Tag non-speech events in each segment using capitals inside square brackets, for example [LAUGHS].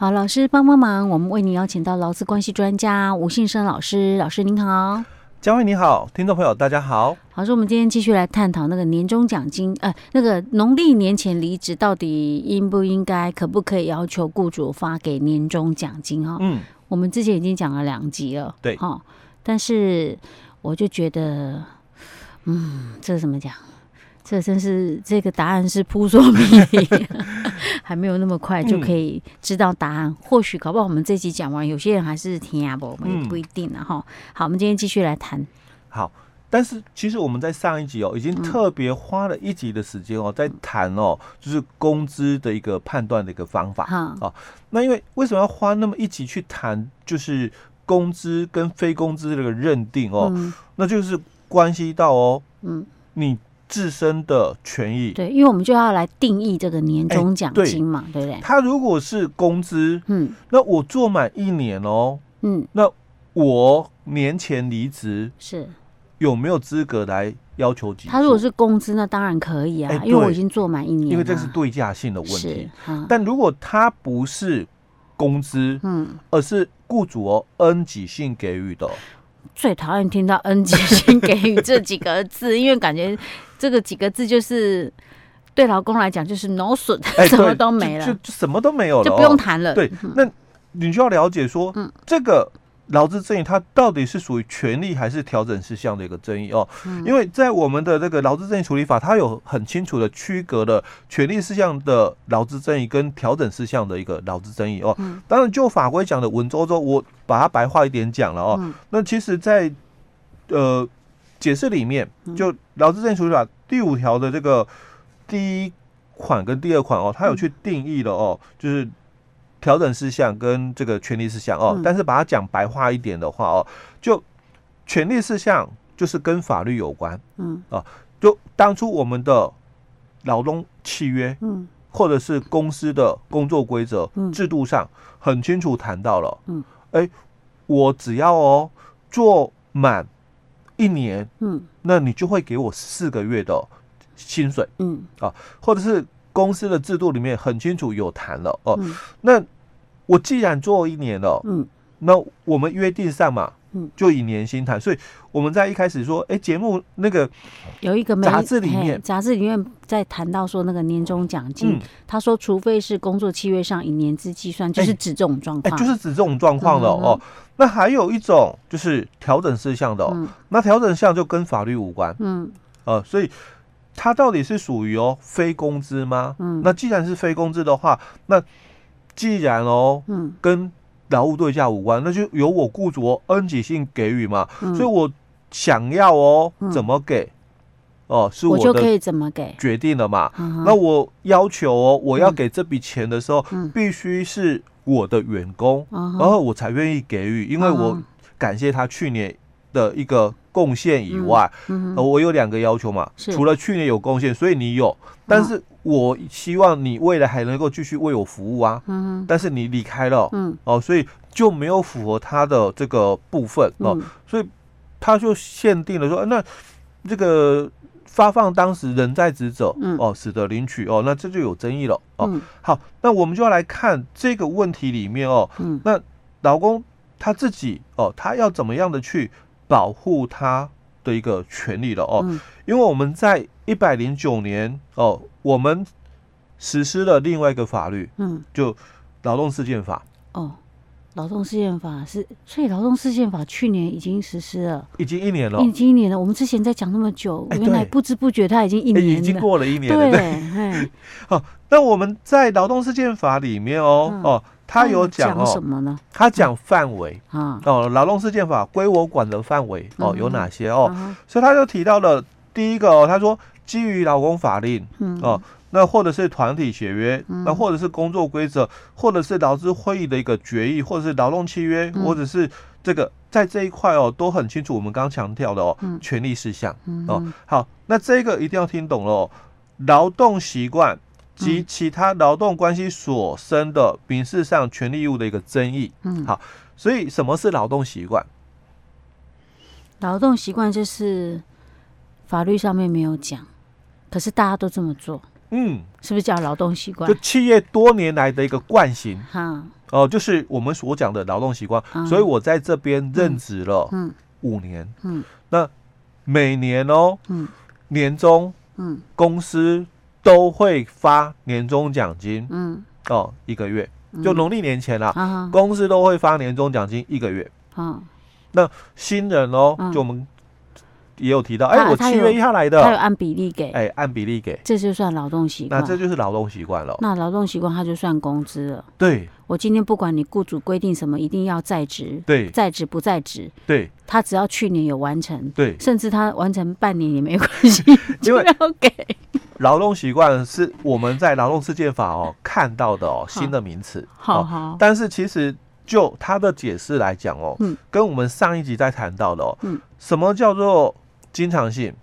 好，老师帮帮忙，我们为您邀请到劳资关系专家吴信生老师，老师您好，嘉惠你好，听众朋友大家好。好，说我们今天继续来探讨那个年终奖金，呃，那个农历年前离职到底应不应该，可不可以要求雇主发给年终奖金？哈，嗯，我们之前已经讲了两集了，对，哈，但是我就觉得，嗯，这是怎么讲？这真是这个答案是扑朔迷离，[LAUGHS] [LAUGHS] 还没有那么快就可以知道答案。嗯、或许搞不好我们这集讲完，有些人还是听啊不，我们也不一定了哈。好，我们今天继续来谈。好，但是其实我们在上一集哦，已经特别花了一集的时间哦，在谈哦，就是工资的一个判断的一个方法。好、哦，那因为为什么要花那么一集去谈，就是工资跟非工资这个认定哦，嗯、那就是关系到哦，嗯，你。自身的权益，对，因为我们就要来定义这个年终奖金嘛，欸、对，对不对？他如果是工资，嗯，那我做满一年哦，嗯，那我年前离职是有没有资格来要求给？他如果是工资，那当然可以啊，欸、因为我已经做满一年，因为这是对价性的问题。但如果他不是工资，嗯，而是雇主哦恩给性给予的。最讨厌听到“恩给性给予”这几个字，因为感觉这个几个字就是对老公来讲就是 no 损，[LAUGHS] 什么都没了，就什么都没有了，就不用谈了。对，那你就要了解说，这个。劳资争议，它到底是属于权利还是调整事项的一个争议哦？嗯、因为在我们的这个劳资争议处理法，它有很清楚的区隔了权利事项的劳资争议跟调整事项的一个劳资争议哦。嗯、当然，就法规讲的文绉绉，我把它白话一点讲了哦。嗯、那其实在，在呃解释里面，就劳资争议处理法第五条的这个第一款跟第二款哦，它有去定义了哦，就是。调整事项跟这个权利事项哦，嗯、但是把它讲白话一点的话哦，就权利事项就是跟法律有关，嗯。啊，就当初我们的劳动契约，嗯，或者是公司的工作规则、嗯、制度上很清楚谈到了，嗯，哎，我只要哦做满一年，嗯，那你就会给我四个月的薪水，嗯。啊，或者是。公司的制度里面很清楚有谈了哦，嗯、那我既然做一年了，嗯，那我们约定上嘛，嗯，就以年薪谈。所以我们在一开始说，哎、欸，节目那个有一个杂志里面，杂志里面在谈到说那个年终奖金，嗯、他说除非是工作契约上以年资计算，就是指这种状况，哎、欸欸，就是指这种状况了哦。那还有一种就是调整事项的，哦，嗯、那调整事项就跟法律无关，嗯，呃，所以。它到底是属于哦非工资吗？嗯，那既然是非工资的话，那既然哦，嗯，跟劳务对价无关，那就由我雇主哦恩给性给予嘛。嗯，所以我想要哦怎么给，哦是我就可以怎么给？决定了嘛。那我要求哦我要给这笔钱的时候，必须是我的员工，然后我才愿意给予，因为我感谢他去年的一个。贡献以外，我有两个要求嘛，除了去年有贡献，所以你有，但是我希望你未来还能够继续为我服务啊。嗯、但是你离开了，嗯、哦，所以就没有符合他的这个部分哦，嗯、所以他就限定了说，那这个发放当时人在职者，嗯、哦，使得领取哦，那这就有争议了哦。嗯、好，那我们就要来看这个问题里面哦，嗯、那老公他自己哦，他要怎么样的去。保护他的一个权利了哦，嗯、因为我们在一百零九年哦，我们实施了另外一个法律，嗯，就劳动事件法。哦，劳动事件法是，所以劳动事件法去年已经实施了，已经一年了，已经一年了。我们之前在讲那么久，欸、原来不知不觉它已经一年了，已经过了一年了，对，[LAUGHS] 好，那我们在劳动事件法里面哦，嗯、哦。他有讲哦，什么呢？他讲范围。啊，哦，劳动事件法归我管的范围哦有哪些？哦？所以他就提到了第一个哦，他说基于劳工法令哦，那或者是团体协约，那或者是工作规则，或者是劳资会议的一个决议，或者是劳动契约，或者是这个在这一块哦都很清楚。我们刚刚强调的哦，权利事项哦，好，那这个一定要听懂了哦，劳动习惯。及其他劳动关系所生的民事上权利义务的一个争议。嗯，好，所以什么是劳动习惯？劳动习惯就是法律上面没有讲，可是大家都这么做。嗯，是不是叫劳动习惯？就企业多年来的一个惯性。哈，哦，就是我们所讲的劳动习惯。嗯、所以我在这边任职了五年。嗯，嗯那每年哦，嗯，年终，嗯，公司都会发年终奖金。嗯，哦，一个月，就农历年前啦，嗯、公司都会发年终奖金一个月。嗯，那新人哦，嗯、就我们。也有提到，哎、欸，我七月一号来的，他有按比例给，哎、欸，按比例给，这就算劳动习惯，那这就是劳动习惯了。那劳动习惯他就算工资了。对，我今天不管你雇主规定什么，一定要在职，对，在职不在职，对，他只要去年有完成，对，甚至他完成半年也没关系，[LAUGHS] 就要给。劳动习惯是我们在劳动事件法哦 [LAUGHS] 看到的哦新的名词，好好，但是其实就他的解释来讲哦，嗯，跟我们上一集在谈到的哦，嗯，什么叫做经常性，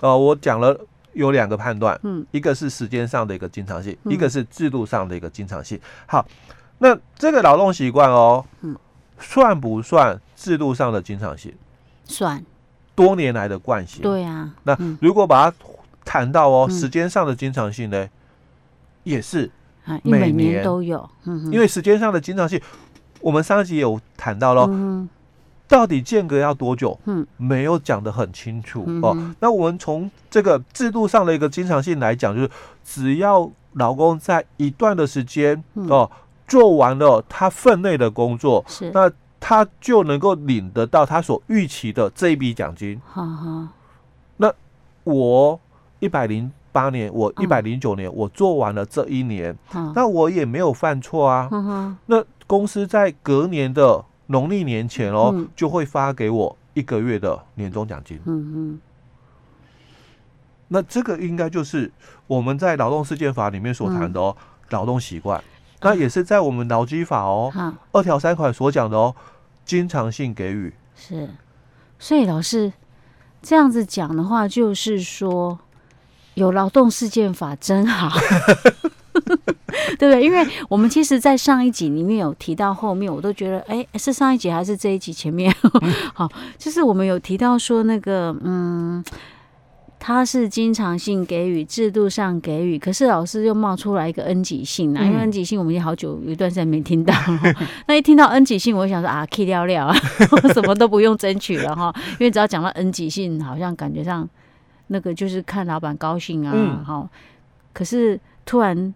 呃，我讲了有两个判断，嗯，一个是时间上的一个经常性，嗯、一个是制度上的一个经常性。好，那这个劳动习惯哦，嗯，算不算制度上的经常性？算，多年来的惯性。对啊，那如果把它谈到哦，时间上的经常性呢，也是每年。都有，嗯，因为时间上的经常性，我们上一集有谈到喽。嗯到底间隔要多久？嗯，没有讲得很清楚、嗯、哦。那我们从这个制度上的一个经常性来讲，就是只要老公在一段的时间、嗯、哦做完了他分内的工作，是那他就能够领得到他所预期的这一笔奖金。那我一百零八年，我一百零九年，嗯、我做完了这一年，嗯、那我也没有犯错啊。嗯、那公司在隔年的。农历年前哦，嗯、就会发给我一个月的年终奖金。嗯嗯，那这个应该就是我们在劳动事件法里面所谈的哦，劳动习惯。那也是在我们劳基法哦，二条三款所讲的哦，经常性给予。是，所以老师这样子讲的话，就是说有劳动事件法真好。[LAUGHS] [LAUGHS] 对不对？因为我们其实，在上一集里面有提到，后面我都觉得，哎，是上一集还是这一集前面？[LAUGHS] 好，就是我们有提到说，那个，嗯，他是经常性给予，制度上给予，可是老师又冒出来一个 N 级性啊，因为 N 级性我们已经好久有一段时间没听到，[LAUGHS] 那一听到 N 级性，我就想说啊，K 掉掉啊，什么都不用争取了哈，因为只要讲到 N 级性，好像感觉上那个就是看老板高兴啊，好，可是突然。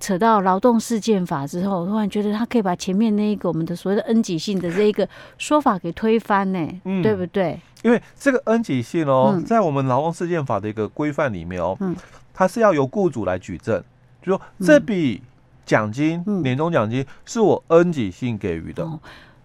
扯到劳动事件法之后，突然觉得他可以把前面那一个我们的所谓的 N 级性的这一个说法给推翻呢，嗯、对不对？因为这个 N 级性哦，嗯、在我们劳动事件法的一个规范里面哦，嗯、它是要由雇主来举证，就说这笔奖金、嗯、年终奖金是我 N 级性给予的。哦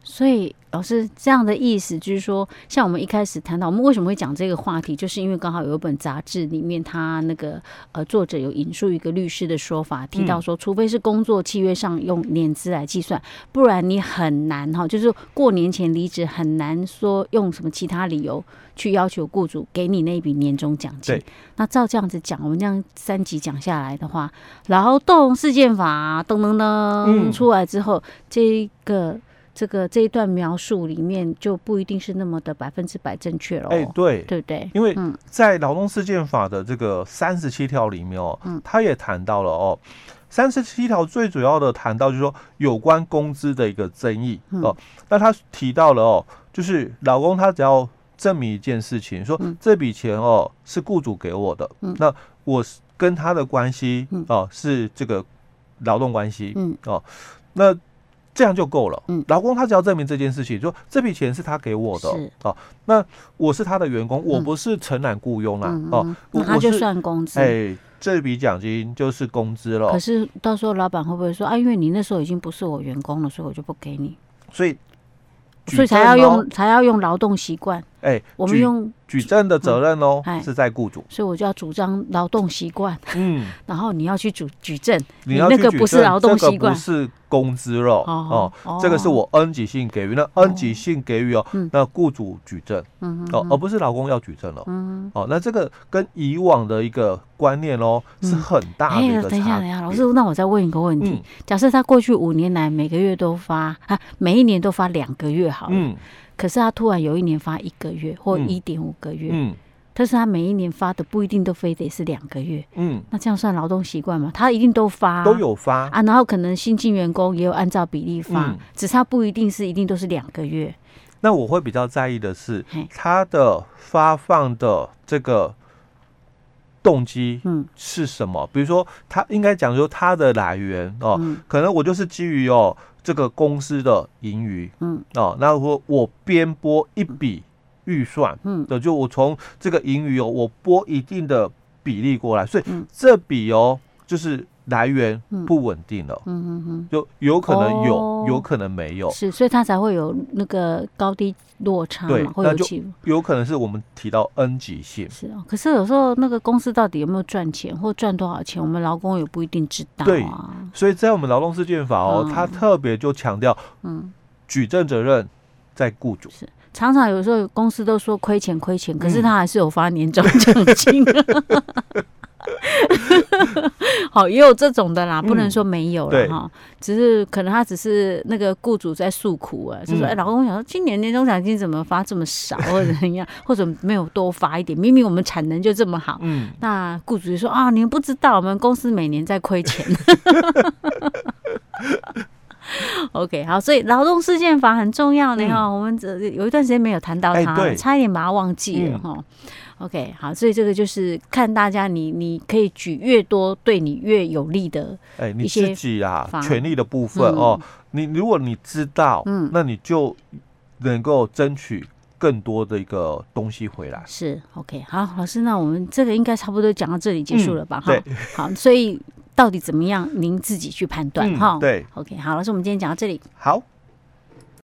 所以老师这样的意思就是说，像我们一开始谈到，我们为什么会讲这个话题，就是因为刚好有一本杂志里面，他那个呃作者有引述一个律师的说法，提到说，除非是工作契约上用年资来计算，不然你很难哈，就是过年前离职很难说用什么其他理由去要求雇主给你那笔年终奖金。那照这样子讲，我们这样三集讲下来的话，劳动事件法噔噔噔出来之后，这个。这个这一段描述里面就不一定是那么的百分之百正确了。哎，对，对不对？因为在劳动事件法的这个三十七条里面哦，嗯，他也谈到了哦，三十七条最主要的谈到就是说有关工资的一个争议哦。那他提到了哦，就是老公他只要证明一件事情，说这笔钱哦是雇主给我的，那我跟他的关系哦是这个劳动关系，嗯哦，那。这样就够了。嗯，劳工他只要证明这件事情，说这笔钱是他给我的，哦，那我是他的员工，我不是承揽雇佣啊，哦，那他就算工资。哎，这笔奖金就是工资了。可是到时候老板会不会说啊？因为你那时候已经不是我员工了，所以我就不给你。所以，所以才要用才要用劳动习惯。哎，我们用举证的责任哦，是在雇主。所以我就要主张劳动习惯。嗯，[LAUGHS] 然后你要去举举证，你那个不是劳动习惯，是。工资了哦，这个是我 N 级性给予，那 N 级性给予哦，那雇主举证哦，而不是劳工要举证了。哦，那这个跟以往的一个观念哦是很大的一个差别。等一下，等一下，老师，那我再问一个问题：假设他过去五年来每个月都发啊，每一年都发两个月好了，可是他突然有一年发一个月或一点五个月，嗯。但是他每一年发的不一定都非得是两个月，嗯，那这样算劳动习惯吗？他一定都发，都有发。啊，然后可能新进员工也有按照比例发，嗯。只是他不一定是一定都是两个月，那我会比较在意的是他的发放的这个动机嗯。是什么？比如说，他应该讲说他的来源哦，嗯。可能我就是基于哦这个公司的盈余，嗯。哦，那我我编拨一笔预算，嗯。的就我从这个盈余哦，我拨一定的比例过来，所以嗯。这笔哦就是来源嗯。不稳定了，嗯嗯嗯，就有可能有，哦。有可能没有，是，所以他才会有那个高低落差嘛，会就有起伏。有可能是我们提到 N 级性。是啊，可是有时候那个公司到底有没有赚钱或赚多少钱，我们劳工也不一定知道对啊。所以在我们劳动事件法哦，嗯它特别就强调，嗯，举证责任在雇主。是常常有时候公司都说亏钱亏钱，可是嗯他还是有发年终奖金。[LAUGHS] [LAUGHS] 好，也有这种的啦，不能说没有了对。哈、只是可能他只是那个雇主在诉苦啊，就说嗯。哎，老公想说今年年终奖金怎么发这么少，或者怎样，[LAUGHS] 或者没有多发一点，明明我们产能就这么好，嗯，那雇主就说啊，你们不知道，我们公司每年在亏钱。[LAUGHS] OK，好，所以劳动事件法很重要的哈、嗯我们这有一段时间没有谈到它，差一点把它忘记了嗯。哈、OK，好，所以这个就是看大家你你可以举越多对你越有利的，哎、你自己啊，权利的部分、嗯哦，你如果你知道，嗯那你就能够争取更多的一个东西回来。是 OK。好，老师，那我们这个应该差不多讲到这里结束了吧？哈、好，所以到底怎么样，您自己去判断嗯哈。对，OK，好，老师，我们今天讲到这里。好。